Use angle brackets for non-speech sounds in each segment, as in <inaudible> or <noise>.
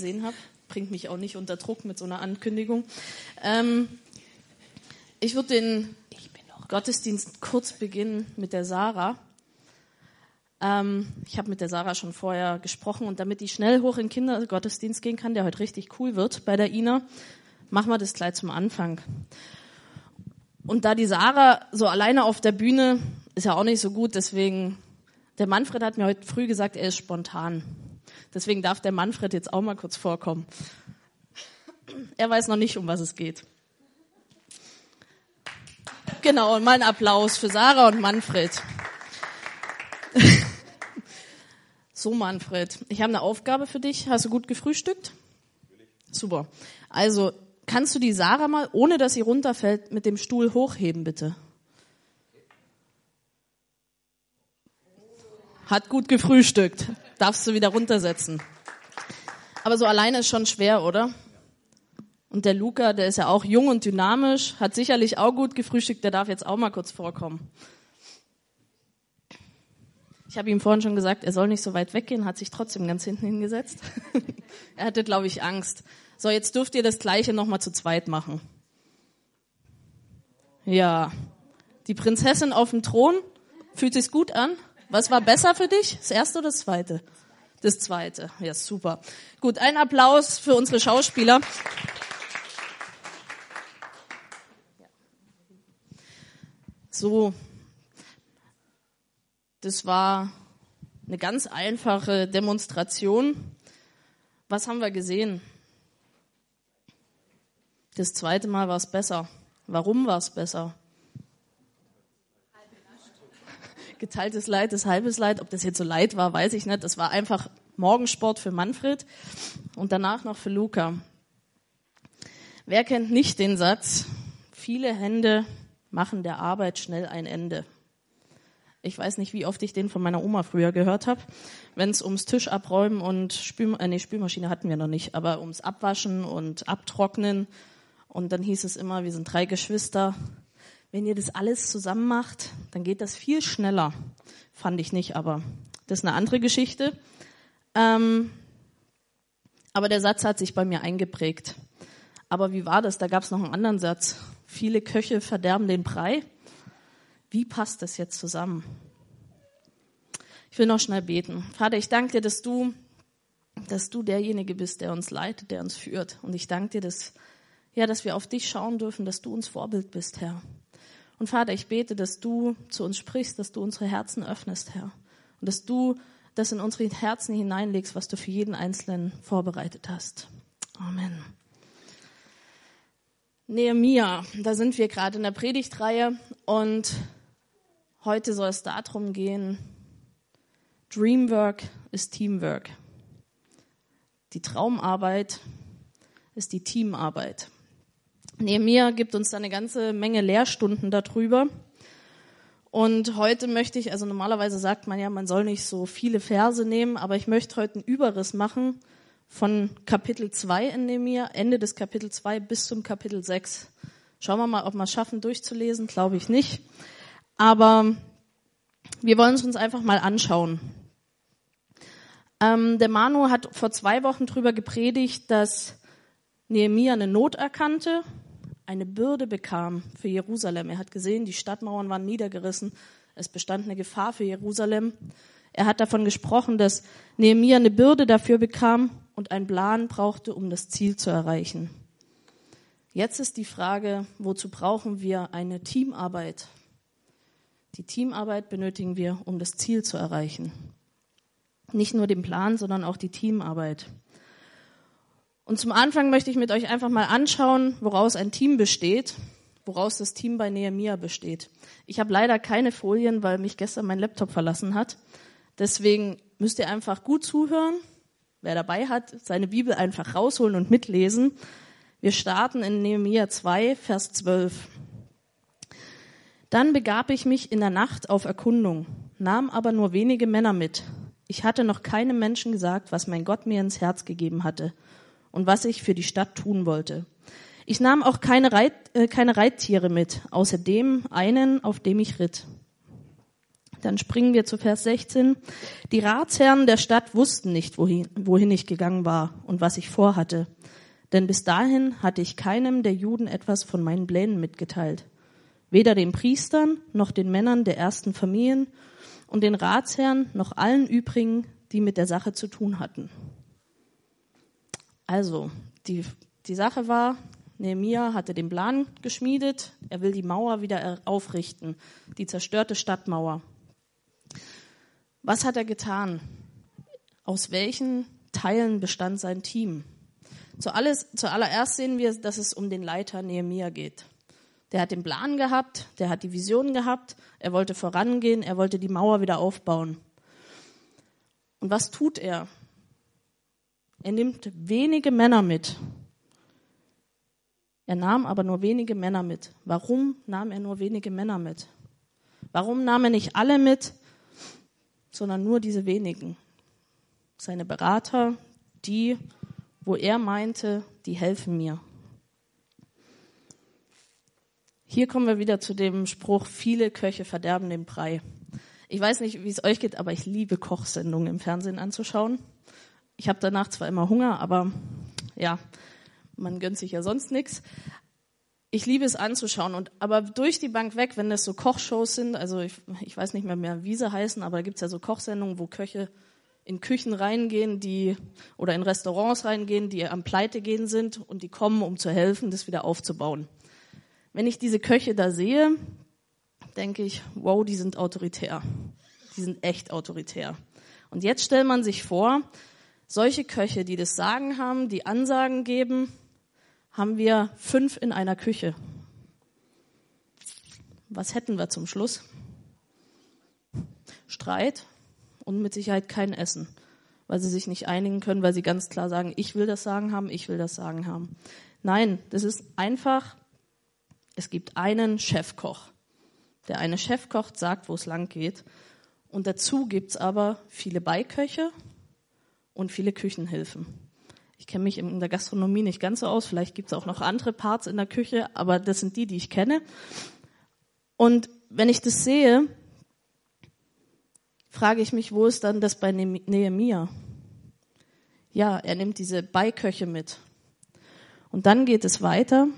gesehen habe. Bringt mich auch nicht unter Druck mit so einer Ankündigung. Ähm, ich würde den Gottesdienst kurz beginnen mit der Sarah. Ähm, ich habe mit der Sarah schon vorher gesprochen und damit die schnell hoch in den Kindergottesdienst gehen kann, der heute richtig cool wird bei der Ina, machen wir das gleich zum Anfang. Und da die Sarah so alleine auf der Bühne ist ja auch nicht so gut, deswegen, der Manfred hat mir heute früh gesagt, er ist spontan. Deswegen darf der Manfred jetzt auch mal kurz vorkommen. Er weiß noch nicht, um was es geht. Genau, und mal ein Applaus für Sarah und Manfred. So, Manfred, ich habe eine Aufgabe für dich. Hast du gut gefrühstückt? Super. Also, kannst du die Sarah mal, ohne dass sie runterfällt, mit dem Stuhl hochheben, bitte? Hat gut gefrühstückt. Darfst du wieder runtersetzen. Aber so alleine ist schon schwer, oder? Und der Luca, der ist ja auch jung und dynamisch, hat sicherlich auch gut gefrühstückt, der darf jetzt auch mal kurz vorkommen. Ich habe ihm vorhin schon gesagt, er soll nicht so weit weggehen, hat sich trotzdem ganz hinten hingesetzt. <laughs> er hatte, glaube ich, Angst. So, jetzt dürft ihr das Gleiche nochmal zu zweit machen. Ja. Die Prinzessin auf dem Thron, fühlt sich's gut an? Was war besser für dich? Das erste oder das zweite? Das zweite. Ja, super. Gut, ein Applaus für unsere Schauspieler. So, das war eine ganz einfache Demonstration. Was haben wir gesehen? Das zweite Mal war es besser. Warum war es besser? Geteiltes Leid ist halbes Leid. Ob das jetzt so Leid war, weiß ich nicht. Das war einfach Morgensport für Manfred und danach noch für Luca. Wer kennt nicht den Satz, viele Hände machen der Arbeit schnell ein Ende? Ich weiß nicht, wie oft ich den von meiner Oma früher gehört habe, wenn es ums Tisch abräumen und Spül äh, nee, Spülmaschine hatten wir noch nicht, aber ums Abwaschen und Abtrocknen. Und dann hieß es immer, wir sind drei Geschwister. Wenn ihr das alles zusammen macht, dann geht das viel schneller. Fand ich nicht, aber das ist eine andere Geschichte. Ähm, aber der Satz hat sich bei mir eingeprägt. Aber wie war das? Da gab es noch einen anderen Satz. Viele Köche verderben den Brei. Wie passt das jetzt zusammen? Ich will noch schnell beten. Vater, ich danke dir, dass du, dass du derjenige bist, der uns leitet, der uns führt. Und ich danke dir, dass, ja, dass wir auf dich schauen dürfen, dass du uns Vorbild bist, Herr. Und Vater, ich bete, dass du zu uns sprichst, dass du unsere Herzen öffnest, Herr. Und dass du das in unsere Herzen hineinlegst, was du für jeden Einzelnen vorbereitet hast. Amen. Nehemia, da sind wir gerade in der Predigtreihe und Heute soll es darum gehen, Dreamwork ist Teamwork. Die Traumarbeit ist die Teamarbeit. Nehemiah gibt uns da eine ganze Menge Lehrstunden darüber. Und heute möchte ich, also normalerweise sagt man ja, man soll nicht so viele Verse nehmen, aber ich möchte heute einen Überriss machen von Kapitel 2 in Nehemiah, Ende des Kapitel 2 bis zum Kapitel 6. Schauen wir mal, ob wir es schaffen durchzulesen, glaube ich nicht. Aber wir wollen es uns einfach mal anschauen. Ähm, der Manu hat vor zwei Wochen darüber gepredigt, dass Nehemiah eine Not erkannte, eine Bürde bekam für Jerusalem. Er hat gesehen, die Stadtmauern waren niedergerissen, es bestand eine Gefahr für Jerusalem. Er hat davon gesprochen, dass Nehemiah eine Bürde dafür bekam und einen Plan brauchte, um das Ziel zu erreichen. Jetzt ist die Frage, wozu brauchen wir eine Teamarbeit? Die Teamarbeit benötigen wir, um das Ziel zu erreichen. Nicht nur den Plan, sondern auch die Teamarbeit. Und zum Anfang möchte ich mit euch einfach mal anschauen, woraus ein Team besteht, woraus das Team bei Nehemia besteht. Ich habe leider keine Folien, weil mich gestern mein Laptop verlassen hat. Deswegen müsst ihr einfach gut zuhören. Wer dabei hat, seine Bibel einfach rausholen und mitlesen. Wir starten in Nehemia 2, Vers 12. Dann begab ich mich in der Nacht auf Erkundung, nahm aber nur wenige Männer mit. Ich hatte noch keinem Menschen gesagt, was mein Gott mir ins Herz gegeben hatte und was ich für die Stadt tun wollte. Ich nahm auch keine, Reit, äh, keine Reittiere mit, außer dem einen, auf dem ich ritt. Dann springen wir zu Vers 16. Die Ratsherren der Stadt wussten nicht, wohin, wohin ich gegangen war und was ich vorhatte. Denn bis dahin hatte ich keinem der Juden etwas von meinen Plänen mitgeteilt. Weder den Priestern noch den Männern der ersten Familien und den Ratsherren noch allen übrigen, die mit der Sache zu tun hatten. Also, die, die Sache war, Nehemia hatte den Plan geschmiedet, er will die Mauer wieder aufrichten, die zerstörte Stadtmauer. Was hat er getan? Aus welchen Teilen bestand sein Team? Zuallererst sehen wir, dass es um den Leiter Nehemia geht. Der hat den Plan gehabt, der hat die Vision gehabt, er wollte vorangehen, er wollte die Mauer wieder aufbauen. Und was tut er? Er nimmt wenige Männer mit, er nahm aber nur wenige Männer mit. Warum nahm er nur wenige Männer mit? Warum nahm er nicht alle mit, sondern nur diese wenigen? Seine Berater, die, wo er meinte, die helfen mir. Hier kommen wir wieder zu dem Spruch, viele Köche verderben den Brei. Ich weiß nicht, wie es euch geht, aber ich liebe Kochsendungen im Fernsehen anzuschauen. Ich habe danach zwar immer Hunger, aber ja, man gönnt sich ja sonst nichts. Ich liebe es anzuschauen und aber durch die Bank weg, wenn das so Kochshows sind, also ich, ich weiß nicht mehr mehr, wie sie heißen, aber da gibt's ja so Kochsendungen, wo Köche in Küchen reingehen, die oder in Restaurants reingehen, die am Pleite gehen sind und die kommen, um zu helfen, das wieder aufzubauen. Wenn ich diese Köche da sehe, denke ich, wow, die sind autoritär. Die sind echt autoritär. Und jetzt stellt man sich vor, solche Köche, die das Sagen haben, die Ansagen geben, haben wir fünf in einer Küche. Was hätten wir zum Schluss? Streit und mit Sicherheit kein Essen, weil sie sich nicht einigen können, weil sie ganz klar sagen, ich will das Sagen haben, ich will das Sagen haben. Nein, das ist einfach, es gibt einen Chefkoch. Der eine Chefkoch sagt, wo es lang geht. Und dazu gibt's aber viele Beiköche und viele Küchenhilfen. Ich kenne mich in der Gastronomie nicht ganz so aus, vielleicht gibt es auch noch andere Parts in der Küche, aber das sind die, die ich kenne. Und wenn ich das sehe, frage ich mich, wo ist dann das bei Nehemia? Ja, er nimmt diese Beiköche mit. Und dann geht es weiter.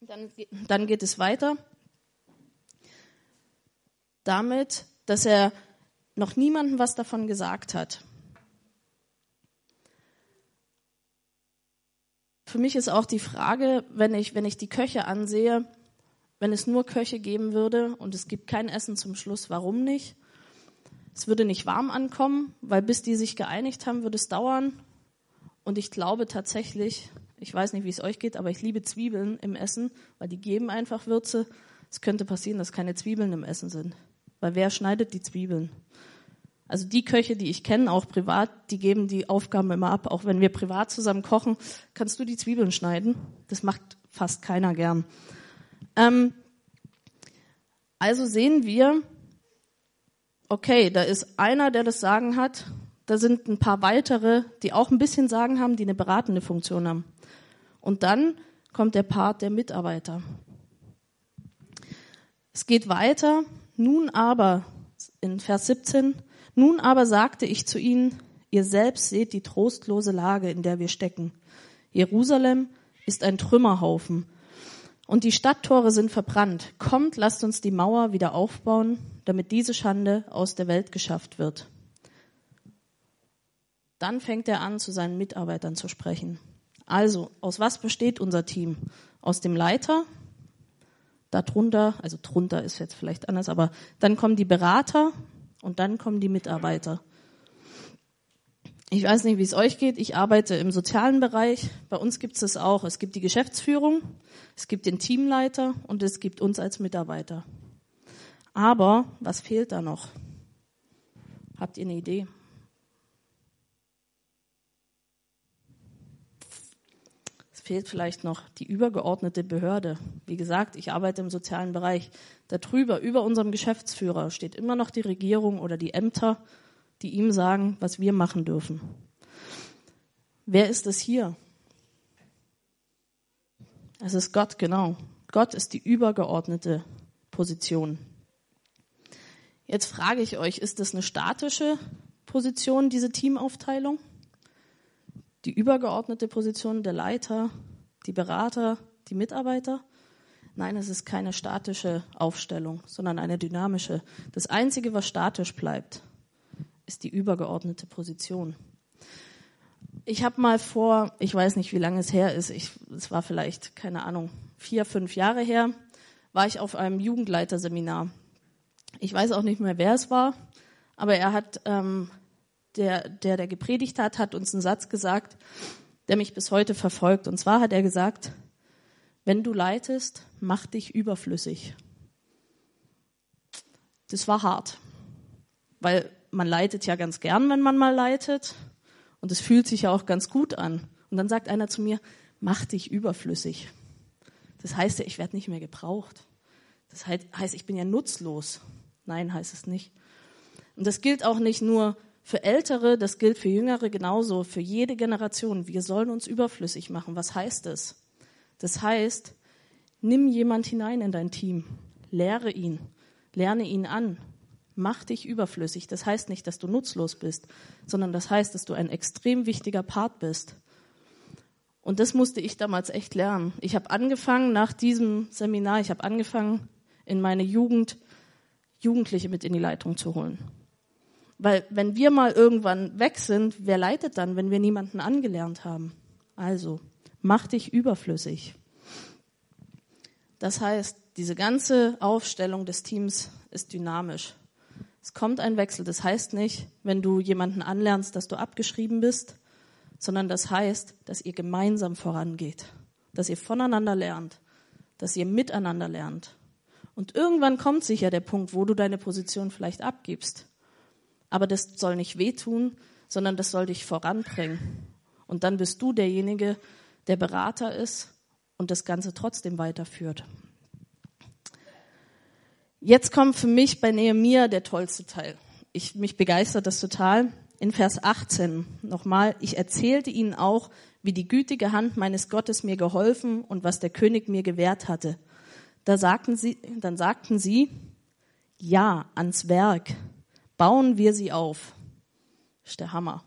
Dann, dann geht es weiter damit, dass er noch niemandem was davon gesagt hat. Für mich ist auch die Frage, wenn ich, wenn ich die Köche ansehe, wenn es nur Köche geben würde und es gibt kein Essen zum Schluss, warum nicht? Es würde nicht warm ankommen, weil bis die sich geeinigt haben, würde es dauern. Und ich glaube tatsächlich, ich weiß nicht, wie es euch geht, aber ich liebe Zwiebeln im Essen, weil die geben einfach Würze. Es könnte passieren, dass keine Zwiebeln im Essen sind. Weil wer schneidet die Zwiebeln? Also die Köche, die ich kenne, auch privat, die geben die Aufgaben immer ab. Auch wenn wir privat zusammen kochen, kannst du die Zwiebeln schneiden. Das macht fast keiner gern. Ähm, also sehen wir, okay, da ist einer, der das Sagen hat. Da sind ein paar weitere, die auch ein bisschen Sagen haben, die eine beratende Funktion haben. Und dann kommt der Part der Mitarbeiter. Es geht weiter. Nun aber, in Vers 17, nun aber sagte ich zu ihnen, ihr selbst seht die trostlose Lage, in der wir stecken. Jerusalem ist ein Trümmerhaufen und die Stadttore sind verbrannt. Kommt, lasst uns die Mauer wieder aufbauen, damit diese Schande aus der Welt geschafft wird. Dann fängt er an, zu seinen Mitarbeitern zu sprechen. Also, aus was besteht unser Team? Aus dem Leiter, darunter, also drunter ist jetzt vielleicht anders, aber dann kommen die Berater, und dann kommen die Mitarbeiter. Ich weiß nicht, wie es euch geht. Ich arbeite im sozialen Bereich. Bei uns gibt es das auch. Es gibt die Geschäftsführung, es gibt den Teamleiter und es gibt uns als Mitarbeiter. Aber was fehlt da noch? Habt ihr eine Idee? Fehlt vielleicht noch die übergeordnete Behörde. Wie gesagt, ich arbeite im sozialen Bereich. Darüber, über unserem Geschäftsführer, steht immer noch die Regierung oder die Ämter, die ihm sagen, was wir machen dürfen. Wer ist es hier? Es ist Gott, genau. Gott ist die übergeordnete Position. Jetzt frage ich euch, ist das eine statische Position, diese Teamaufteilung? Die übergeordnete Position der Leiter, die Berater, die Mitarbeiter? Nein, es ist keine statische Aufstellung, sondern eine dynamische. Das Einzige, was statisch bleibt, ist die übergeordnete Position. Ich habe mal vor, ich weiß nicht, wie lange es her ist, es war vielleicht, keine Ahnung, vier, fünf Jahre her, war ich auf einem Jugendleiterseminar. Ich weiß auch nicht mehr, wer es war, aber er hat, ähm, der, der, der gepredigt hat, hat uns einen Satz gesagt, der mich bis heute verfolgt. Und zwar hat er gesagt, wenn du leitest, mach dich überflüssig. Das war hart, weil man leitet ja ganz gern, wenn man mal leitet. Und es fühlt sich ja auch ganz gut an. Und dann sagt einer zu mir, mach dich überflüssig. Das heißt ja, ich werde nicht mehr gebraucht. Das heißt, ich bin ja nutzlos. Nein, heißt es nicht. Und das gilt auch nicht nur für Ältere, das gilt für Jüngere genauso, für jede Generation. Wir sollen uns überflüssig machen. Was heißt es? Das heißt, nimm jemand hinein in dein Team, lehre ihn, lerne ihn an, mach dich überflüssig. Das heißt nicht, dass du nutzlos bist, sondern das heißt, dass du ein extrem wichtiger Part bist. Und das musste ich damals echt lernen. Ich habe angefangen nach diesem Seminar, ich habe angefangen, in meine Jugend Jugendliche mit in die Leitung zu holen. Weil wenn wir mal irgendwann weg sind, wer leitet dann, wenn wir niemanden angelernt haben? Also, mach dich überflüssig. Das heißt, diese ganze Aufstellung des Teams ist dynamisch. Es kommt ein Wechsel. Das heißt nicht, wenn du jemanden anlernst, dass du abgeschrieben bist, sondern das heißt, dass ihr gemeinsam vorangeht, dass ihr voneinander lernt, dass ihr miteinander lernt. Und irgendwann kommt sicher der Punkt, wo du deine Position vielleicht abgibst. Aber das soll nicht wehtun, sondern das soll dich voranbringen. Und dann bist du derjenige, der Berater ist und das Ganze trotzdem weiterführt. Jetzt kommt für mich bei Nehemiah der tollste Teil. Ich, mich begeistert das total. In Vers 18 nochmal, ich erzählte ihnen auch, wie die gütige Hand meines Gottes mir geholfen und was der König mir gewährt hatte. Da sagten sie, dann sagten sie, ja, ans Werk, bauen wir sie auf. Das ist der Hammer.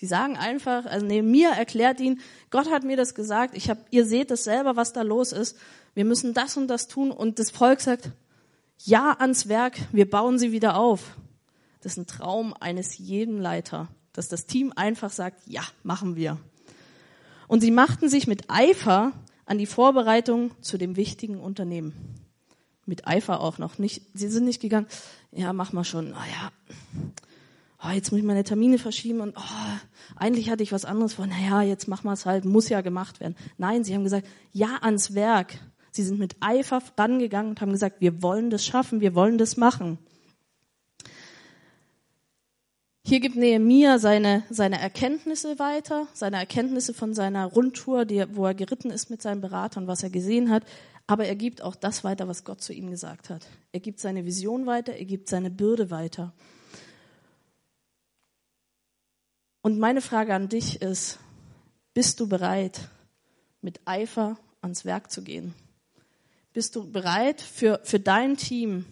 Die sagen einfach, also Nehemiah erklärt ihnen, Gott hat mir das gesagt, ich hab, ihr seht es selber, was da los ist, wir müssen das und das tun und das Volk sagt, ja ans Werk, wir bauen sie wieder auf. Das ist ein Traum eines jeden Leiter, dass das Team einfach sagt, ja, machen wir. Und sie machten sich mit Eifer an die Vorbereitung zu dem wichtigen Unternehmen. Mit Eifer auch noch. Nicht, sie sind nicht gegangen, ja, mach mal schon, ah ja, oh, jetzt muss ich meine Termine verschieben und oh, eigentlich hatte ich was anderes vor, naja, jetzt machen wir es halt, muss ja gemacht werden. Nein, sie haben gesagt, ja ans Werk. Sie sind mit Eifer rangegangen und haben gesagt, wir wollen das schaffen, wir wollen das machen. Hier gibt Nehemia seine, seine Erkenntnisse weiter, seine Erkenntnisse von seiner Rundtour, die, wo er geritten ist mit seinem Berater und was er gesehen hat. Aber er gibt auch das weiter, was Gott zu ihm gesagt hat. Er gibt seine Vision weiter, er gibt seine Bürde weiter. Und meine Frage an dich ist, bist du bereit, mit Eifer ans Werk zu gehen? Bist du bereit, für, für dein Team,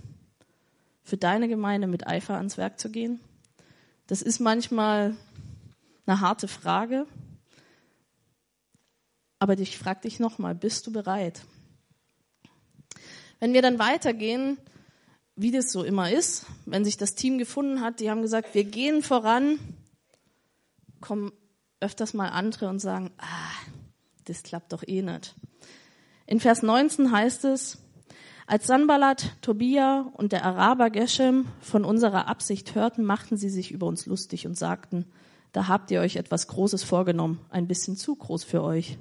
für deine Gemeinde mit Eifer ans Werk zu gehen? Das ist manchmal eine harte Frage. Aber ich frage dich nochmal, bist du bereit? Wenn wir dann weitergehen, wie das so immer ist, wenn sich das Team gefunden hat, die haben gesagt, wir gehen voran, kommen öfters mal andere und sagen, ah, das klappt doch eh nicht. In Vers 19 heißt es, als Sanballat, Tobia und der Araber Geshem von unserer Absicht hörten, machten sie sich über uns lustig und sagten, da habt ihr euch etwas Großes vorgenommen, ein bisschen zu groß für euch.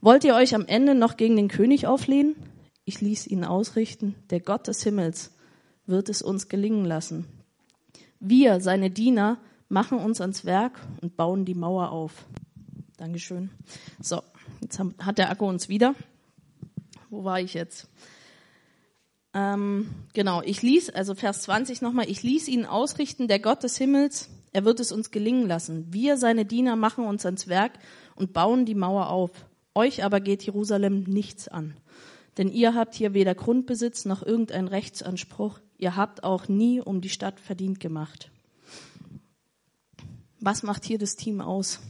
Wollt ihr euch am Ende noch gegen den König auflehnen? Ich ließ ihn ausrichten, der Gott des Himmels wird es uns gelingen lassen. Wir, seine Diener, machen uns ans Werk und bauen die Mauer auf. Dankeschön. So, jetzt hat der Akku uns wieder wo war ich jetzt? Ähm, genau, ich ließ, also Vers 20 nochmal, ich ließ ihn ausrichten, der Gott des Himmels, er wird es uns gelingen lassen. Wir, seine Diener, machen uns ans Werk und bauen die Mauer auf. Euch aber geht Jerusalem nichts an. Denn ihr habt hier weder Grundbesitz noch irgendeinen Rechtsanspruch. Ihr habt auch nie um die Stadt verdient gemacht. Was macht hier das Team aus?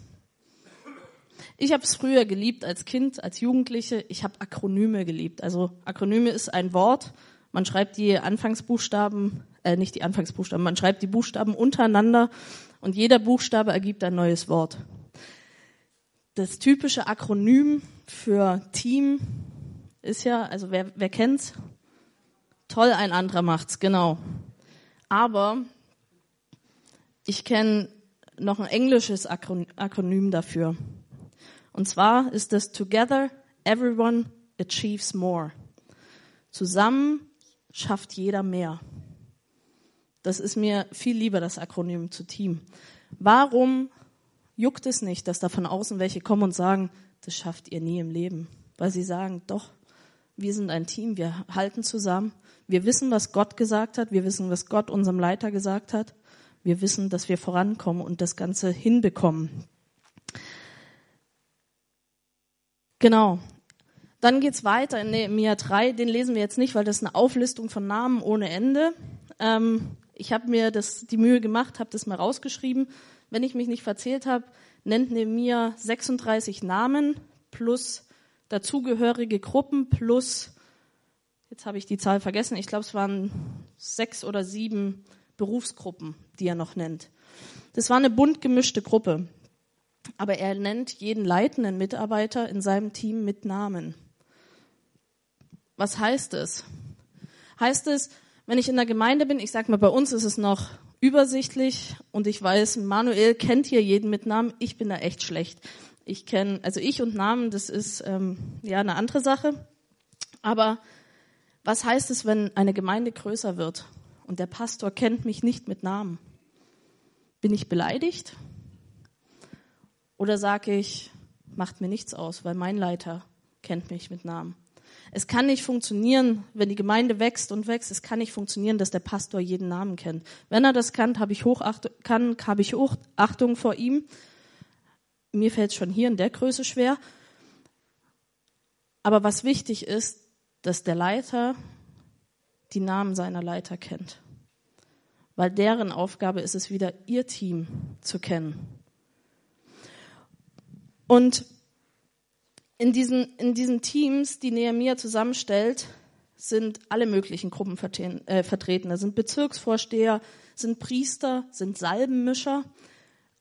Ich habe es früher geliebt als Kind, als Jugendliche. Ich habe Akronyme geliebt. Also Akronyme ist ein Wort. Man schreibt die Anfangsbuchstaben, äh, nicht die Anfangsbuchstaben, man schreibt die Buchstaben untereinander und jeder Buchstabe ergibt ein neues Wort. Das typische Akronym für Team ist ja, also wer, wer kennt's? Toll, ein anderer macht's, genau. Aber ich kenne noch ein englisches Akronym dafür. Und zwar ist das Together Everyone Achieves More. Zusammen schafft jeder mehr. Das ist mir viel lieber, das Akronym zu Team. Warum juckt es nicht, dass da von außen welche kommen und sagen, das schafft ihr nie im Leben? Weil sie sagen, doch, wir sind ein Team, wir halten zusammen, wir wissen, was Gott gesagt hat, wir wissen, was Gott unserem Leiter gesagt hat, wir wissen, dass wir vorankommen und das Ganze hinbekommen. Genau. Dann geht's weiter in Nehemiah 3. Den lesen wir jetzt nicht, weil das ist eine Auflistung von Namen ohne Ende. Ähm, ich habe mir das, die Mühe gemacht, habe das mal rausgeschrieben. Wenn ich mich nicht verzählt habe, nennt Nehemiah 36 Namen plus dazugehörige Gruppen plus, jetzt habe ich die Zahl vergessen, ich glaube es waren sechs oder sieben Berufsgruppen, die er noch nennt. Das war eine bunt gemischte Gruppe. Aber er nennt jeden leitenden Mitarbeiter in seinem Team mit Namen. Was heißt es? Heißt es, wenn ich in der Gemeinde bin, ich sag mal, bei uns ist es noch übersichtlich und ich weiß, Manuel kennt hier jeden mit Namen, ich bin da echt schlecht. Ich kenne, also ich und Namen, das ist ähm, ja eine andere Sache. Aber was heißt es, wenn eine Gemeinde größer wird und der Pastor kennt mich nicht mit Namen? Bin ich beleidigt? Oder sage ich, macht mir nichts aus, weil mein Leiter kennt mich mit Namen. Es kann nicht funktionieren, wenn die Gemeinde wächst und wächst, es kann nicht funktionieren, dass der Pastor jeden Namen kennt. Wenn er das kann, habe ich Hochachtung, kann, habe ich Hochachtung vor ihm. Mir fällt es schon hier in der Größe schwer. Aber was wichtig ist, dass der Leiter die Namen seiner Leiter kennt. Weil deren Aufgabe ist es wieder, ihr Team zu kennen. Und in diesen, in diesen Teams, die Nehemiah zusammenstellt, sind alle möglichen Gruppen äh, vertreten. Da sind Bezirksvorsteher, sind Priester, sind Salbenmischer,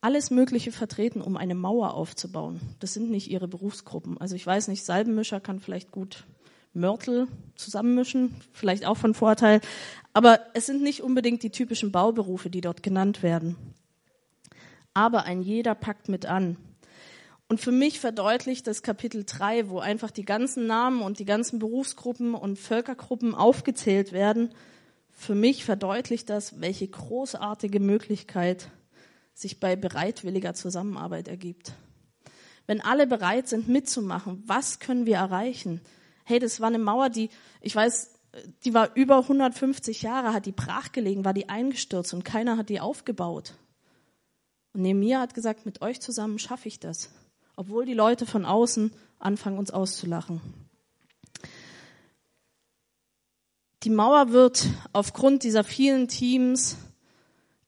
alles Mögliche vertreten, um eine Mauer aufzubauen. Das sind nicht ihre Berufsgruppen. Also ich weiß nicht, Salbenmischer kann vielleicht gut Mörtel zusammenmischen, vielleicht auch von Vorteil. Aber es sind nicht unbedingt die typischen Bauberufe, die dort genannt werden. Aber ein jeder packt mit an. Und für mich verdeutlicht das Kapitel 3, wo einfach die ganzen Namen und die ganzen Berufsgruppen und Völkergruppen aufgezählt werden, für mich verdeutlicht das, welche großartige Möglichkeit sich bei bereitwilliger Zusammenarbeit ergibt. Wenn alle bereit sind mitzumachen, was können wir erreichen? Hey, das war eine Mauer, die, ich weiß, die war über 150 Jahre, hat die brachgelegen, war die eingestürzt und keiner hat die aufgebaut. Und Nehemiah hat gesagt, mit euch zusammen schaffe ich das obwohl die Leute von außen anfangen, uns auszulachen. Die Mauer wird aufgrund dieser vielen Teams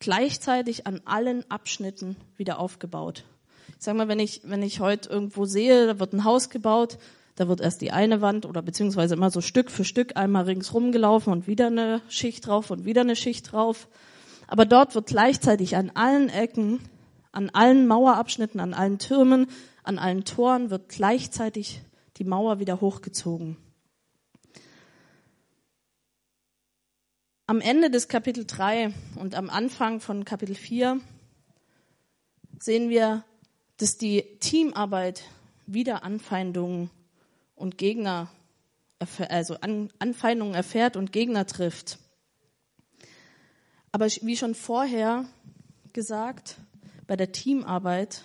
gleichzeitig an allen Abschnitten wieder aufgebaut. Ich sage mal, wenn ich, wenn ich heute irgendwo sehe, da wird ein Haus gebaut, da wird erst die eine Wand oder beziehungsweise immer so Stück für Stück einmal ringsrum gelaufen und wieder eine Schicht drauf und wieder eine Schicht drauf. Aber dort wird gleichzeitig an allen Ecken, an allen Mauerabschnitten, an allen Türmen, an allen Toren wird gleichzeitig die Mauer wieder hochgezogen. Am Ende des Kapitel 3 und am Anfang von Kapitel 4 sehen wir, dass die Teamarbeit wieder Anfeindungen und Gegner, also Anfeindungen erfährt und Gegner trifft. Aber wie schon vorher gesagt, bei der Teamarbeit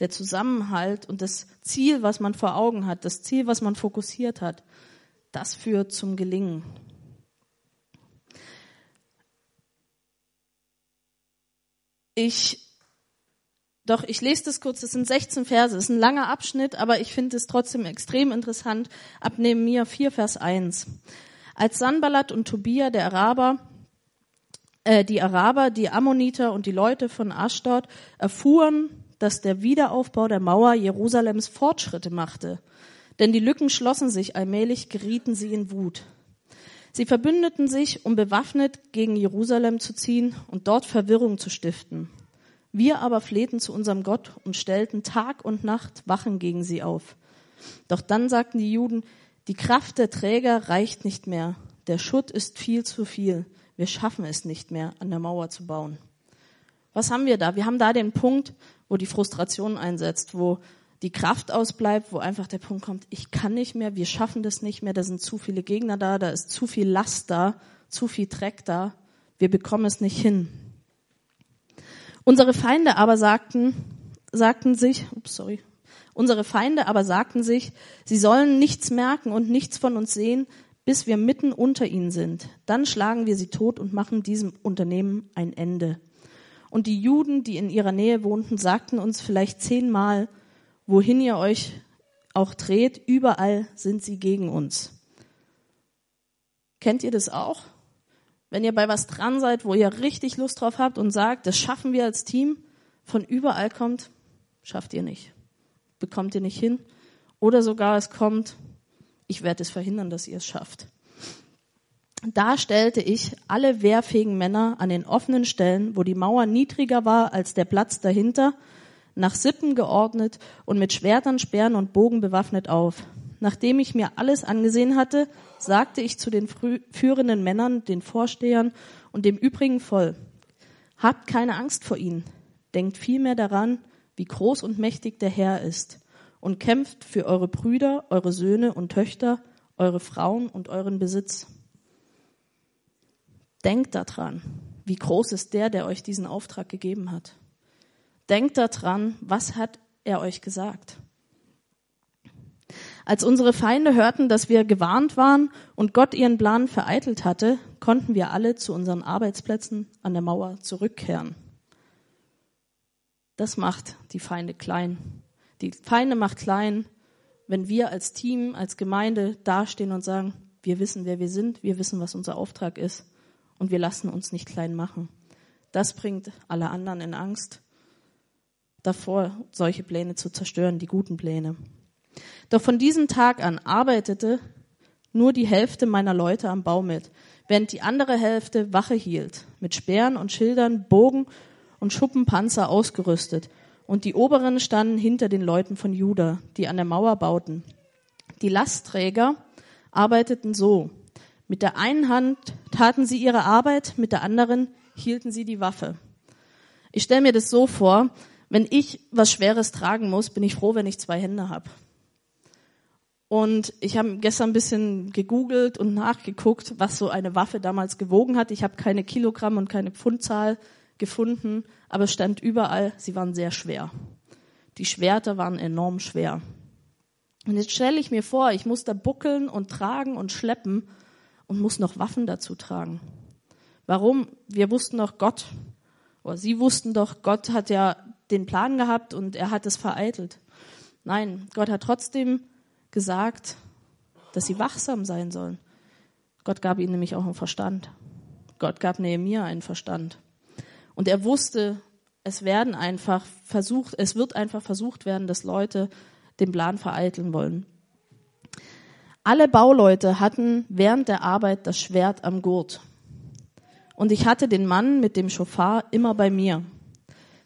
der Zusammenhalt und das Ziel, was man vor Augen hat, das Ziel, was man fokussiert hat, das führt zum Gelingen. Ich Doch ich lese das kurz, das sind 16 Verse, das ist ein langer Abschnitt, aber ich finde es trotzdem extrem interessant. Ab Nehemiah 4, Vers 1. Als Sanballat und Tobia, der Araber, äh, die Araber, die Ammoniter und die Leute von Ashdod erfuhren, dass der Wiederaufbau der Mauer Jerusalems Fortschritte machte. Denn die Lücken schlossen sich, allmählich gerieten sie in Wut. Sie verbündeten sich, um bewaffnet gegen Jerusalem zu ziehen und dort Verwirrung zu stiften. Wir aber flehten zu unserem Gott und stellten Tag und Nacht Wachen gegen sie auf. Doch dann sagten die Juden, die Kraft der Träger reicht nicht mehr. Der Schutt ist viel zu viel. Wir schaffen es nicht mehr, an der Mauer zu bauen. Was haben wir da? Wir haben da den Punkt, wo die Frustration einsetzt, wo die Kraft ausbleibt, wo einfach der Punkt kommt, ich kann nicht mehr, wir schaffen das nicht mehr, da sind zu viele Gegner da, da ist zu viel Last da, zu viel Dreck da, wir bekommen es nicht hin. Unsere Feinde aber sagten, sagten sich, ups, sorry, unsere Feinde aber sagten sich, sie sollen nichts merken und nichts von uns sehen, bis wir mitten unter ihnen sind. Dann schlagen wir sie tot und machen diesem Unternehmen ein Ende. Und die Juden, die in ihrer Nähe wohnten, sagten uns vielleicht zehnmal, wohin ihr euch auch dreht, überall sind sie gegen uns. Kennt ihr das auch? Wenn ihr bei was dran seid, wo ihr richtig Lust drauf habt und sagt, das schaffen wir als Team, von überall kommt, schafft ihr nicht. Bekommt ihr nicht hin. Oder sogar es kommt, ich werde es verhindern, dass ihr es schafft. Da stellte ich alle wehrfähigen Männer an den offenen Stellen, wo die Mauer niedriger war als der Platz dahinter, nach Sippen geordnet und mit Schwertern, Speeren und Bogen bewaffnet auf. Nachdem ich mir alles angesehen hatte, sagte ich zu den führenden Männern, den Vorstehern und dem übrigen Voll, habt keine Angst vor ihnen, denkt vielmehr daran, wie groß und mächtig der Herr ist und kämpft für eure Brüder, eure Söhne und Töchter, eure Frauen und euren Besitz. Denkt daran, wie groß ist der, der euch diesen Auftrag gegeben hat. Denkt daran, was hat er euch gesagt? Als unsere Feinde hörten, dass wir gewarnt waren und Gott ihren Plan vereitelt hatte, konnten wir alle zu unseren Arbeitsplätzen an der Mauer zurückkehren. Das macht die Feinde klein. Die Feinde macht klein, wenn wir als Team, als Gemeinde dastehen und sagen, wir wissen, wer wir sind, wir wissen, was unser Auftrag ist und wir lassen uns nicht klein machen. Das bringt alle anderen in Angst davor, solche Pläne zu zerstören, die guten Pläne. Doch von diesem Tag an arbeitete nur die Hälfte meiner Leute am Bau mit, während die andere Hälfte Wache hielt, mit Speeren und Schildern, Bogen und Schuppenpanzer ausgerüstet. Und die Oberen standen hinter den Leuten von Juda, die an der Mauer bauten. Die Lastträger arbeiteten so. Mit der einen Hand taten sie ihre Arbeit, mit der anderen hielten sie die Waffe. Ich stelle mir das so vor, wenn ich was Schweres tragen muss, bin ich froh, wenn ich zwei Hände habe. Und ich habe gestern ein bisschen gegoogelt und nachgeguckt, was so eine Waffe damals gewogen hat. Ich habe keine Kilogramm und keine Pfundzahl gefunden, aber es stand überall, sie waren sehr schwer. Die Schwerter waren enorm schwer. Und jetzt stelle ich mir vor, ich muss da buckeln und tragen und schleppen und muss noch Waffen dazu tragen. Warum? Wir wussten doch Gott, oder sie wussten doch, Gott hat ja den Plan gehabt und er hat es vereitelt. Nein, Gott hat trotzdem gesagt, dass sie wachsam sein sollen. Gott gab ihnen nämlich auch einen Verstand. Gott gab Nehemiah einen Verstand. Und er wusste, es werden einfach versucht, es wird einfach versucht werden, dass Leute den Plan vereiteln wollen. Alle Bauleute hatten während der Arbeit das Schwert am Gurt. Und ich hatte den Mann mit dem Schofar immer bei mir.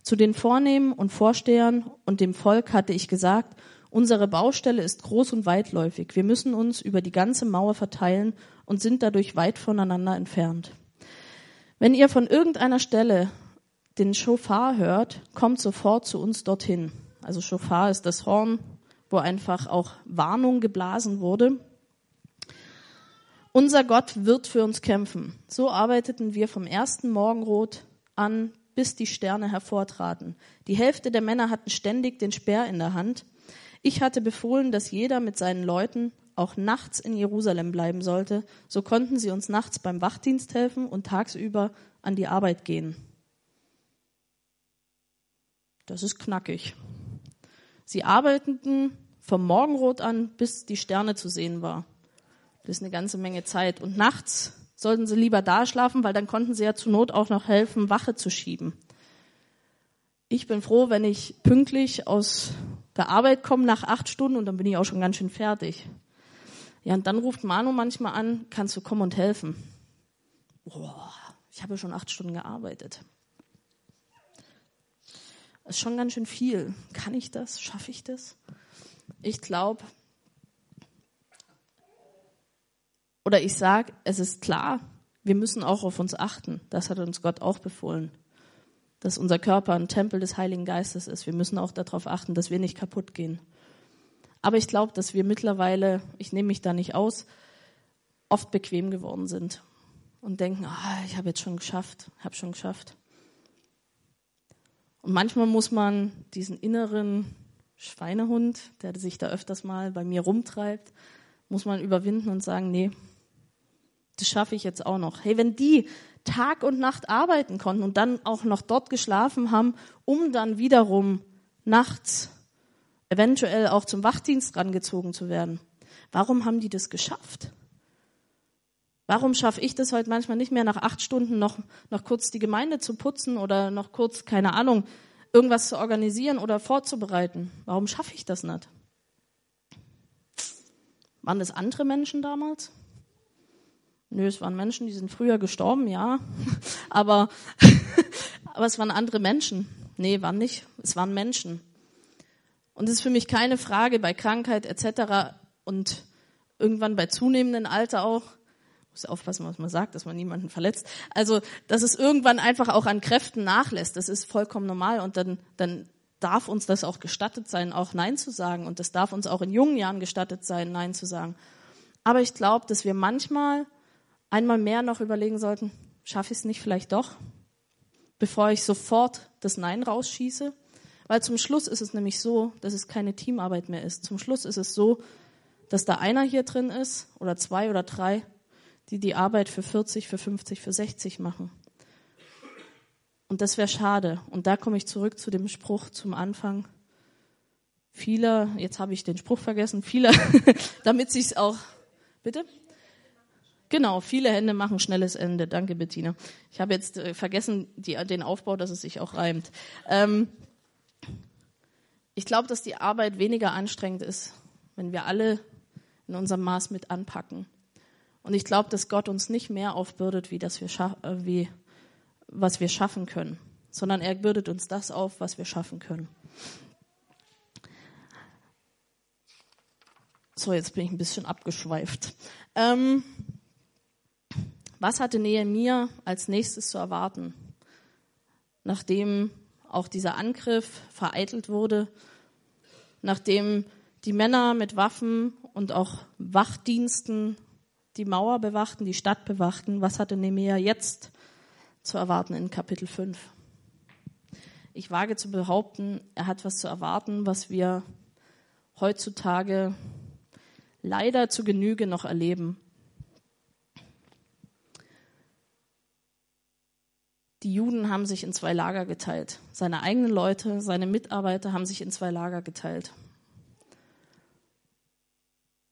Zu den Vornehmen und Vorstehern und dem Volk hatte ich gesagt, Unsere Baustelle ist groß und weitläufig. Wir müssen uns über die ganze Mauer verteilen und sind dadurch weit voneinander entfernt. Wenn ihr von irgendeiner Stelle den Schofar hört, kommt sofort zu uns dorthin. Also Schofar ist das Horn, wo einfach auch Warnung geblasen wurde. Unser Gott wird für uns kämpfen. So arbeiteten wir vom ersten Morgenrot an, bis die Sterne hervortraten. Die Hälfte der Männer hatten ständig den Speer in der Hand ich hatte befohlen, dass jeder mit seinen Leuten auch nachts in Jerusalem bleiben sollte. So konnten sie uns nachts beim Wachdienst helfen und tagsüber an die Arbeit gehen. das ist knackig. Sie arbeiteten vom Morgenrot an, bis die Sterne zu sehen war. Das ist eine ganze Menge Zeit. Und nachts sollten sie lieber da schlafen, weil dann konnten sie ja zur Not auch noch helfen, Wache zu schieben. Ich bin froh, wenn ich pünktlich aus der Arbeit komme nach acht Stunden und dann bin ich auch schon ganz schön fertig. Ja, und dann ruft Manu manchmal an, kannst du kommen und helfen? Boah, ich habe schon acht Stunden gearbeitet. Das ist schon ganz schön viel. Kann ich das? Schaffe ich das? Ich glaube, oder ich sage, es ist klar, wir müssen auch auf uns achten. Das hat uns Gott auch befohlen. Dass unser Körper ein Tempel des Heiligen Geistes ist. Wir müssen auch darauf achten, dass wir nicht kaputt gehen. Aber ich glaube, dass wir mittlerweile, ich nehme mich da nicht aus, oft bequem geworden sind und denken, ah, ich habe jetzt schon geschafft, habe schon geschafft. Und manchmal muss man diesen inneren Schweinehund, der sich da öfters mal bei mir rumtreibt, muss man überwinden und sagen, nee, das schaffe ich jetzt auch noch. Hey, wenn die Tag und Nacht arbeiten konnten und dann auch noch dort geschlafen haben, um dann wiederum nachts eventuell auch zum Wachdienst rangezogen zu werden. Warum haben die das geschafft? Warum schaffe ich das heute manchmal nicht mehr, nach acht Stunden noch, noch kurz die Gemeinde zu putzen oder noch kurz, keine Ahnung, irgendwas zu organisieren oder vorzubereiten? Warum schaffe ich das nicht? Waren das andere Menschen damals? Nö, es waren Menschen, die sind früher gestorben, ja. <laughs> aber, <laughs> aber es waren andere Menschen. Nee, waren nicht. Es waren Menschen. Und es ist für mich keine Frage bei Krankheit etc. und irgendwann bei zunehmendem Alter auch, muss aufpassen, was man sagt, dass man niemanden verletzt. Also, dass es irgendwann einfach auch an Kräften nachlässt, das ist vollkommen normal und dann, dann darf uns das auch gestattet sein, auch Nein zu sagen und das darf uns auch in jungen Jahren gestattet sein, Nein zu sagen. Aber ich glaube, dass wir manchmal einmal mehr noch überlegen sollten, schaffe ich es nicht vielleicht doch, bevor ich sofort das Nein rausschieße weil zum Schluss ist es nämlich so, dass es keine Teamarbeit mehr ist. Zum Schluss ist es so, dass da einer hier drin ist oder zwei oder drei, die die Arbeit für 40, für 50, für 60 machen. Und das wäre schade. Und da komme ich zurück zu dem Spruch zum Anfang. Viele, jetzt habe ich den Spruch vergessen, viele, <laughs> damit sich's auch, bitte? Genau, viele Hände machen schnelles Ende. Danke, Bettina. Ich habe jetzt äh, vergessen die, den Aufbau, dass es sich auch reimt. Ähm, ich glaube, dass die Arbeit weniger anstrengend ist, wenn wir alle in unserem Maß mit anpacken. Und ich glaube, dass Gott uns nicht mehr aufbürdet, wie, das wir äh, wie was wir schaffen können, sondern er bürdet uns das auf, was wir schaffen können. So, jetzt bin ich ein bisschen abgeschweift. Ähm, was hatte Nehemiah als nächstes zu erwarten, nachdem auch dieser Angriff vereitelt wurde, nachdem die Männer mit Waffen und auch Wachdiensten die Mauer bewachten, die Stadt bewachten. Was hatte Nehemiah jetzt zu erwarten in Kapitel 5? Ich wage zu behaupten, er hat was zu erwarten, was wir heutzutage leider zu Genüge noch erleben. Die Juden haben sich in zwei Lager geteilt. Seine eigenen Leute, seine Mitarbeiter haben sich in zwei Lager geteilt.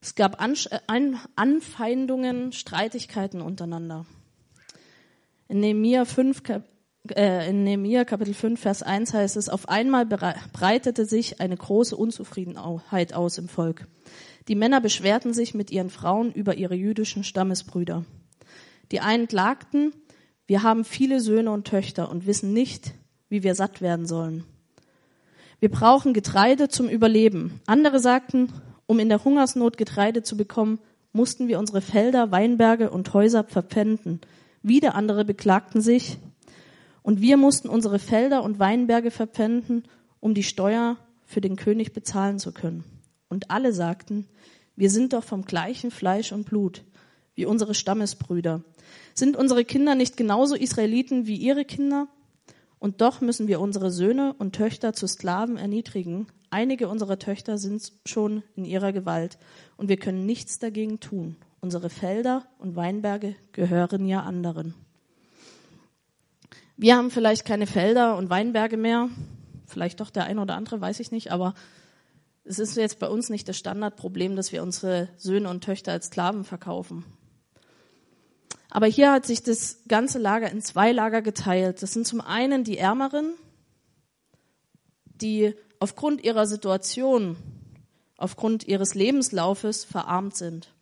Es gab äh, Anfeindungen, Streitigkeiten untereinander. In Nehemiah, 5, äh, in Nehemiah Kapitel 5, Vers 1 heißt es, auf einmal breitete sich eine große Unzufriedenheit aus im Volk. Die Männer beschwerten sich mit ihren Frauen über ihre jüdischen Stammesbrüder. Die einen klagten, wir haben viele Söhne und Töchter und wissen nicht, wie wir satt werden sollen. Wir brauchen Getreide zum Überleben. Andere sagten, um in der Hungersnot Getreide zu bekommen, mussten wir unsere Felder, Weinberge und Häuser verpfänden. Wieder andere beklagten sich, und wir mussten unsere Felder und Weinberge verpfänden, um die Steuer für den König bezahlen zu können. Und alle sagten, wir sind doch vom gleichen Fleisch und Blut, wie unsere Stammesbrüder. Sind unsere Kinder nicht genauso Israeliten wie ihre Kinder? Und doch müssen wir unsere Söhne und Töchter zu Sklaven erniedrigen. Einige unserer Töchter sind schon in ihrer Gewalt und wir können nichts dagegen tun. Unsere Felder und Weinberge gehören ja anderen. Wir haben vielleicht keine Felder und Weinberge mehr. Vielleicht doch der eine oder andere, weiß ich nicht, aber es ist jetzt bei uns nicht das Standardproblem, dass wir unsere Söhne und Töchter als Sklaven verkaufen. Aber hier hat sich das ganze Lager in zwei Lager geteilt. Das sind zum einen die Ärmeren, die aufgrund ihrer Situation, aufgrund ihres Lebenslaufes verarmt sind.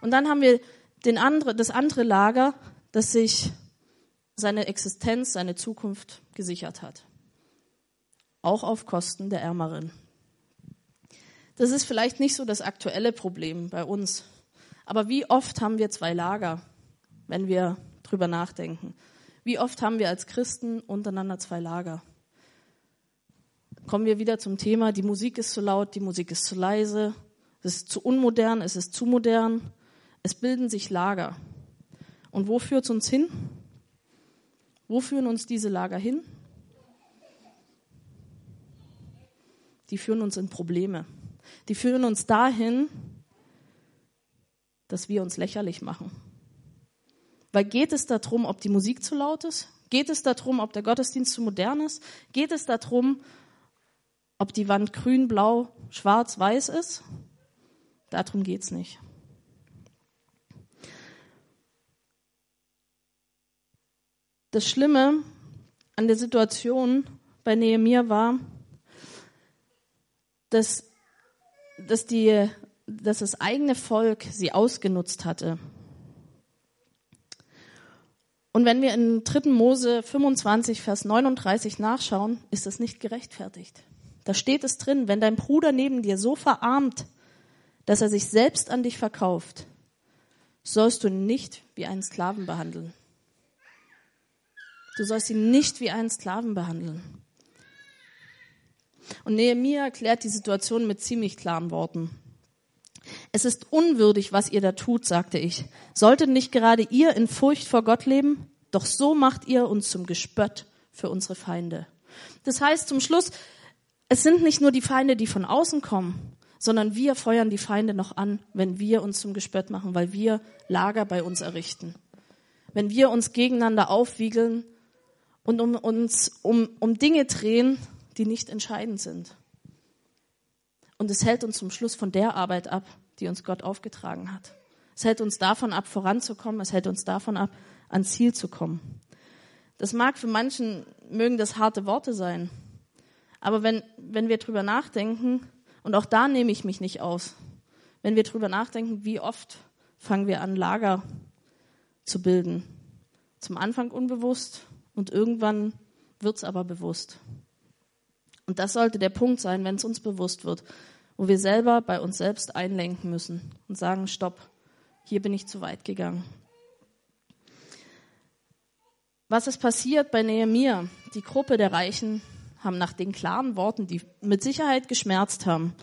Und dann haben wir den andere, das andere Lager, das sich seine Existenz, seine Zukunft gesichert hat. Auch auf Kosten der Ärmeren. Das ist vielleicht nicht so das aktuelle Problem bei uns. Aber wie oft haben wir zwei Lager, wenn wir drüber nachdenken? Wie oft haben wir als Christen untereinander zwei Lager? Kommen wir wieder zum Thema, die Musik ist zu laut, die Musik ist zu leise, es ist zu unmodern, es ist zu modern. Es bilden sich Lager. Und wo führt es uns hin? Wo führen uns diese Lager hin? Die führen uns in Probleme. Die führen uns dahin, dass wir uns lächerlich machen. Weil geht es darum, ob die Musik zu laut ist? Geht es darum, ob der Gottesdienst zu modern ist? Geht es darum, ob die Wand grün, blau, schwarz, weiß ist? Darum geht es nicht. Das Schlimme an der Situation bei Nehemiah war, dass, dass, die, dass das eigene Volk sie ausgenutzt hatte. Und wenn wir in 3. Mose 25, Vers 39 nachschauen, ist das nicht gerechtfertigt. Da steht es drin, wenn dein Bruder neben dir so verarmt, dass er sich selbst an dich verkauft, sollst du ihn nicht wie einen Sklaven behandeln. Du sollst ihn nicht wie einen Sklaven behandeln. Und Nehemiah erklärt die Situation mit ziemlich klaren Worten. Es ist unwürdig, was ihr da tut, sagte ich. Solltet nicht gerade ihr in Furcht vor Gott leben? Doch so macht ihr uns zum Gespött für unsere Feinde. Das heißt zum Schluss, es sind nicht nur die Feinde, die von außen kommen, sondern wir feuern die Feinde noch an, wenn wir uns zum Gespött machen, weil wir Lager bei uns errichten. Wenn wir uns gegeneinander aufwiegeln und um uns um, um Dinge drehen, die nicht entscheidend sind. Und es hält uns zum Schluss von der Arbeit ab, die uns Gott aufgetragen hat. Es hält uns davon ab, voranzukommen. Es hält uns davon ab, ans Ziel zu kommen. Das mag für manchen, mögen das harte Worte sein. Aber wenn, wenn wir drüber nachdenken, und auch da nehme ich mich nicht aus, wenn wir drüber nachdenken, wie oft fangen wir an, Lager zu bilden. Zum Anfang unbewusst, und irgendwann wird es aber bewusst. Und das sollte der Punkt sein, wenn es uns bewusst wird, wo wir selber bei uns selbst einlenken müssen und sagen, stopp, hier bin ich zu weit gegangen. Was ist passiert bei Nehemiah? Die Gruppe der Reichen haben nach den klaren Worten, die mit Sicherheit geschmerzt haben,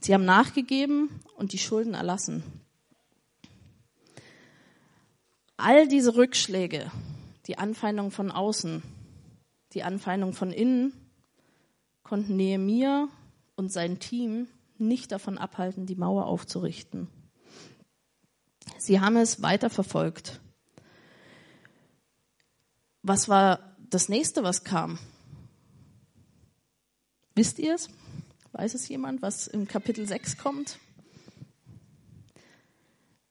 sie haben nachgegeben und die Schulden erlassen. All diese Rückschläge die Anfeindung von außen, die Anfeindung von innen, konnten Nehemiah und sein Team nicht davon abhalten, die Mauer aufzurichten. Sie haben es weiterverfolgt. Was war das nächste, was kam? Wisst ihr es? Weiß es jemand, was im Kapitel 6 kommt?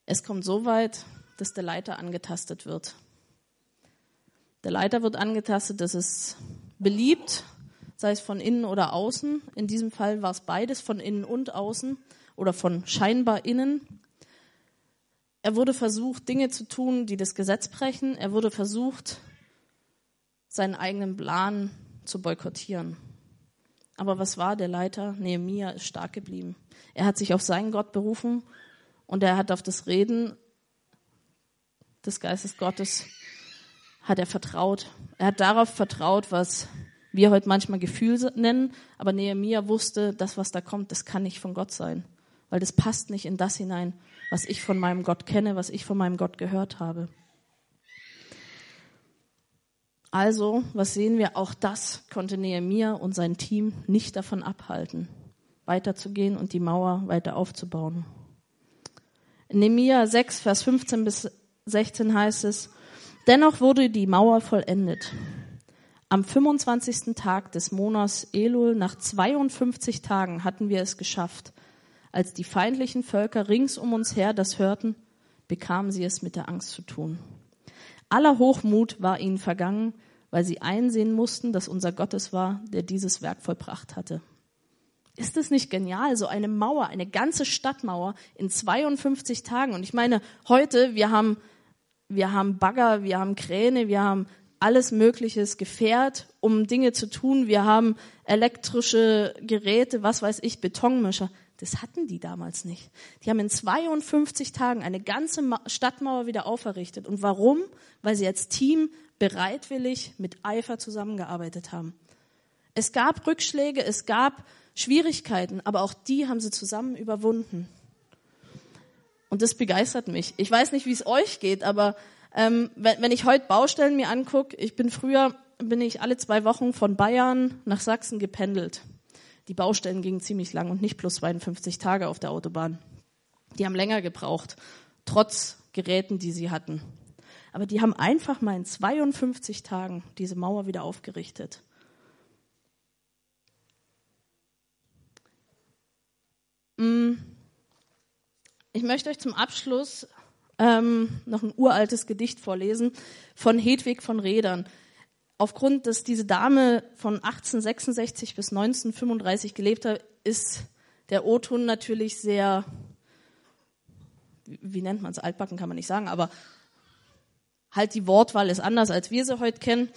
Es kommt so weit, dass der Leiter angetastet wird. Der Leiter wird angetastet, das ist beliebt, sei es von innen oder außen. In diesem Fall war es beides, von innen und außen oder von scheinbar innen. Er wurde versucht, Dinge zu tun, die das Gesetz brechen. Er wurde versucht, seinen eigenen Plan zu boykottieren. Aber was war der Leiter? Nehemiah ist stark geblieben. Er hat sich auf seinen Gott berufen und er hat auf das Reden des Geistes Gottes hat er vertraut. Er hat darauf vertraut, was wir heute manchmal Gefühl nennen, aber Nehemiah wusste, das, was da kommt, das kann nicht von Gott sein, weil das passt nicht in das hinein, was ich von meinem Gott kenne, was ich von meinem Gott gehört habe. Also, was sehen wir? Auch das konnte Nehemiah und sein Team nicht davon abhalten, weiterzugehen und die Mauer weiter aufzubauen. In Nehemiah 6, Vers 15 bis 16 heißt es, Dennoch wurde die Mauer vollendet. Am 25. Tag des Monats Elul, nach 52 Tagen, hatten wir es geschafft. Als die feindlichen Völker rings um uns her das hörten, bekamen sie es mit der Angst zu tun. Aller Hochmut war ihnen vergangen, weil sie einsehen mussten, dass unser Gott es war, der dieses Werk vollbracht hatte. Ist es nicht genial, so eine Mauer, eine ganze Stadtmauer in 52 Tagen? Und ich meine, heute, wir haben, wir haben Bagger, wir haben Kräne, wir haben alles Mögliches Gefährt, um Dinge zu tun. Wir haben elektrische Geräte, was weiß ich, Betonmischer. Das hatten die damals nicht. Die haben in 52 Tagen eine ganze Stadtmauer wieder auferrichtet. Und warum? Weil sie als Team bereitwillig mit Eifer zusammengearbeitet haben. Es gab Rückschläge, es gab Schwierigkeiten, aber auch die haben sie zusammen überwunden. Und das begeistert mich. Ich weiß nicht, wie es euch geht, aber ähm, wenn, wenn ich heute Baustellen mir angucke, ich bin früher, bin ich alle zwei Wochen von Bayern nach Sachsen gependelt. Die Baustellen gingen ziemlich lang und nicht plus 52 Tage auf der Autobahn. Die haben länger gebraucht, trotz Geräten, die sie hatten. Aber die haben einfach mal in 52 Tagen diese Mauer wieder aufgerichtet. Mm. Ich möchte euch zum Abschluss ähm, noch ein uraltes Gedicht vorlesen von Hedwig von Rädern. Aufgrund, dass diese Dame von 1866 bis 1935 gelebt hat, ist der O-Ton natürlich sehr, wie nennt man es, altbacken kann man nicht sagen, aber halt die Wortwahl ist anders, als wir sie heute kennen.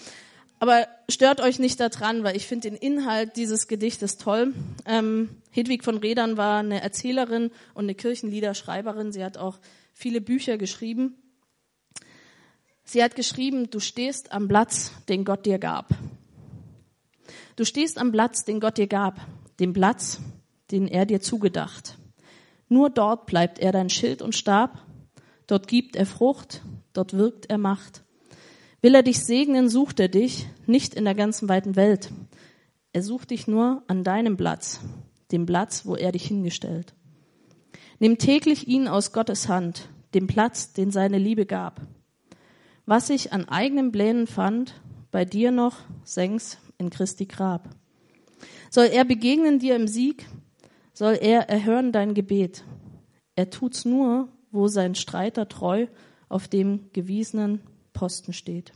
Aber stört euch nicht daran, weil ich finde den Inhalt dieses Gedichtes toll. Ähm, Hedwig von Rädern war eine Erzählerin und eine Kirchenliederschreiberin. Sie hat auch viele Bücher geschrieben. Sie hat geschrieben, du stehst am Platz, den Gott dir gab. Du stehst am Platz, den Gott dir gab, dem Platz, den er dir zugedacht. Nur dort bleibt er dein Schild und Stab, dort gibt er Frucht, dort wirkt er Macht. Will er dich segnen, sucht er dich, nicht in der ganzen weiten Welt. Er sucht dich nur an deinem Platz, dem Platz, wo er dich hingestellt. Nimm täglich ihn aus Gottes Hand, dem Platz, den seine Liebe gab. Was ich an eigenen Plänen fand, bei dir noch seng's in Christi Grab. Soll er begegnen dir im Sieg, soll er erhören dein Gebet. Er tut's nur, wo sein Streiter treu auf dem gewiesenen Posten steht.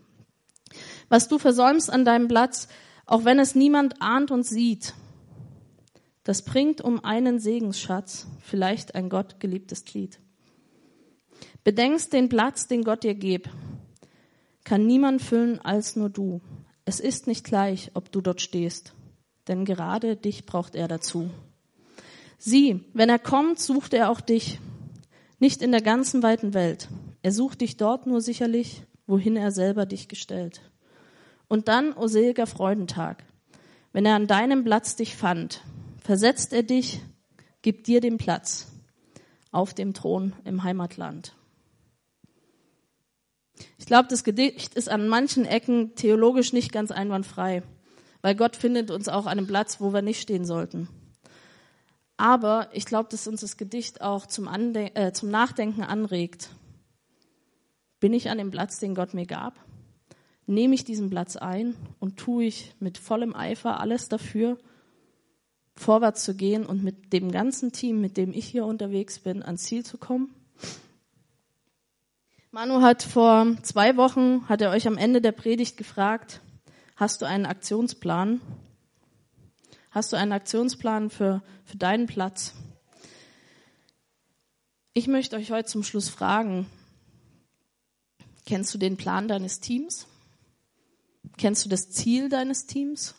Was du versäumst an deinem Platz, auch wenn es niemand ahnt und sieht, das bringt um einen Segensschatz vielleicht ein Gott geliebtes Glied. Bedenkst den Platz, den Gott dir gibt, kann niemand füllen als nur du. Es ist nicht gleich, ob du dort stehst, denn gerade dich braucht er dazu. Sieh, wenn er kommt, sucht er auch dich, nicht in der ganzen weiten Welt. Er sucht dich dort nur sicherlich, wohin er selber dich gestellt. Und dann, o seliger Freudentag, wenn er an deinem Platz dich fand, versetzt er dich, gibt dir den Platz auf dem Thron im Heimatland. Ich glaube, das Gedicht ist an manchen Ecken theologisch nicht ganz einwandfrei, weil Gott findet uns auch an einem Platz, wo wir nicht stehen sollten. Aber ich glaube, dass uns das Gedicht auch zum, Ande äh, zum Nachdenken anregt. Bin ich an dem Platz, den Gott mir gab? Nehme ich diesen Platz ein und tue ich mit vollem Eifer alles dafür, vorwärts zu gehen und mit dem ganzen Team, mit dem ich hier unterwegs bin, ans Ziel zu kommen? Manu hat vor zwei Wochen, hat er euch am Ende der Predigt gefragt, hast du einen Aktionsplan? Hast du einen Aktionsplan für, für deinen Platz? Ich möchte euch heute zum Schluss fragen, kennst du den Plan deines Teams? Kennst du das Ziel deines Teams?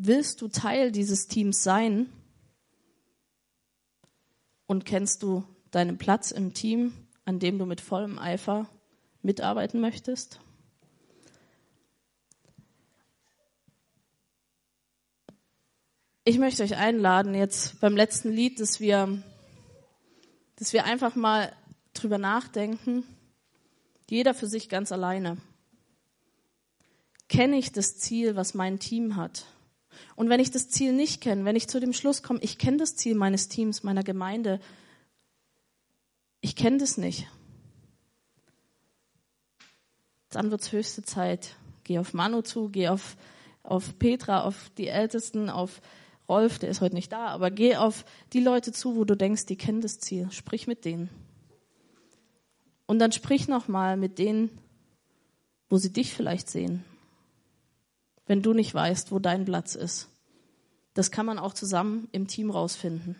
Willst du Teil dieses Teams sein? Und kennst du deinen Platz im Team, an dem du mit vollem Eifer mitarbeiten möchtest? Ich möchte euch einladen, jetzt beim letzten Lied, dass wir, dass wir einfach mal drüber nachdenken, jeder für sich ganz alleine. Kenne ich das Ziel, was mein Team hat? Und wenn ich das Ziel nicht kenne, wenn ich zu dem Schluss komme, ich kenne das Ziel meines Teams, meiner Gemeinde, ich kenne das nicht, dann wird es höchste Zeit, Geh auf Manu zu, geh auf, auf Petra, auf die Ältesten, auf Rolf, der ist heute nicht da, aber geh auf die Leute zu, wo du denkst, die kennen das Ziel. Sprich mit denen. Und dann sprich nochmal mit denen, wo sie dich vielleicht sehen. Wenn du nicht weißt, wo dein Platz ist. Das kann man auch zusammen im Team rausfinden.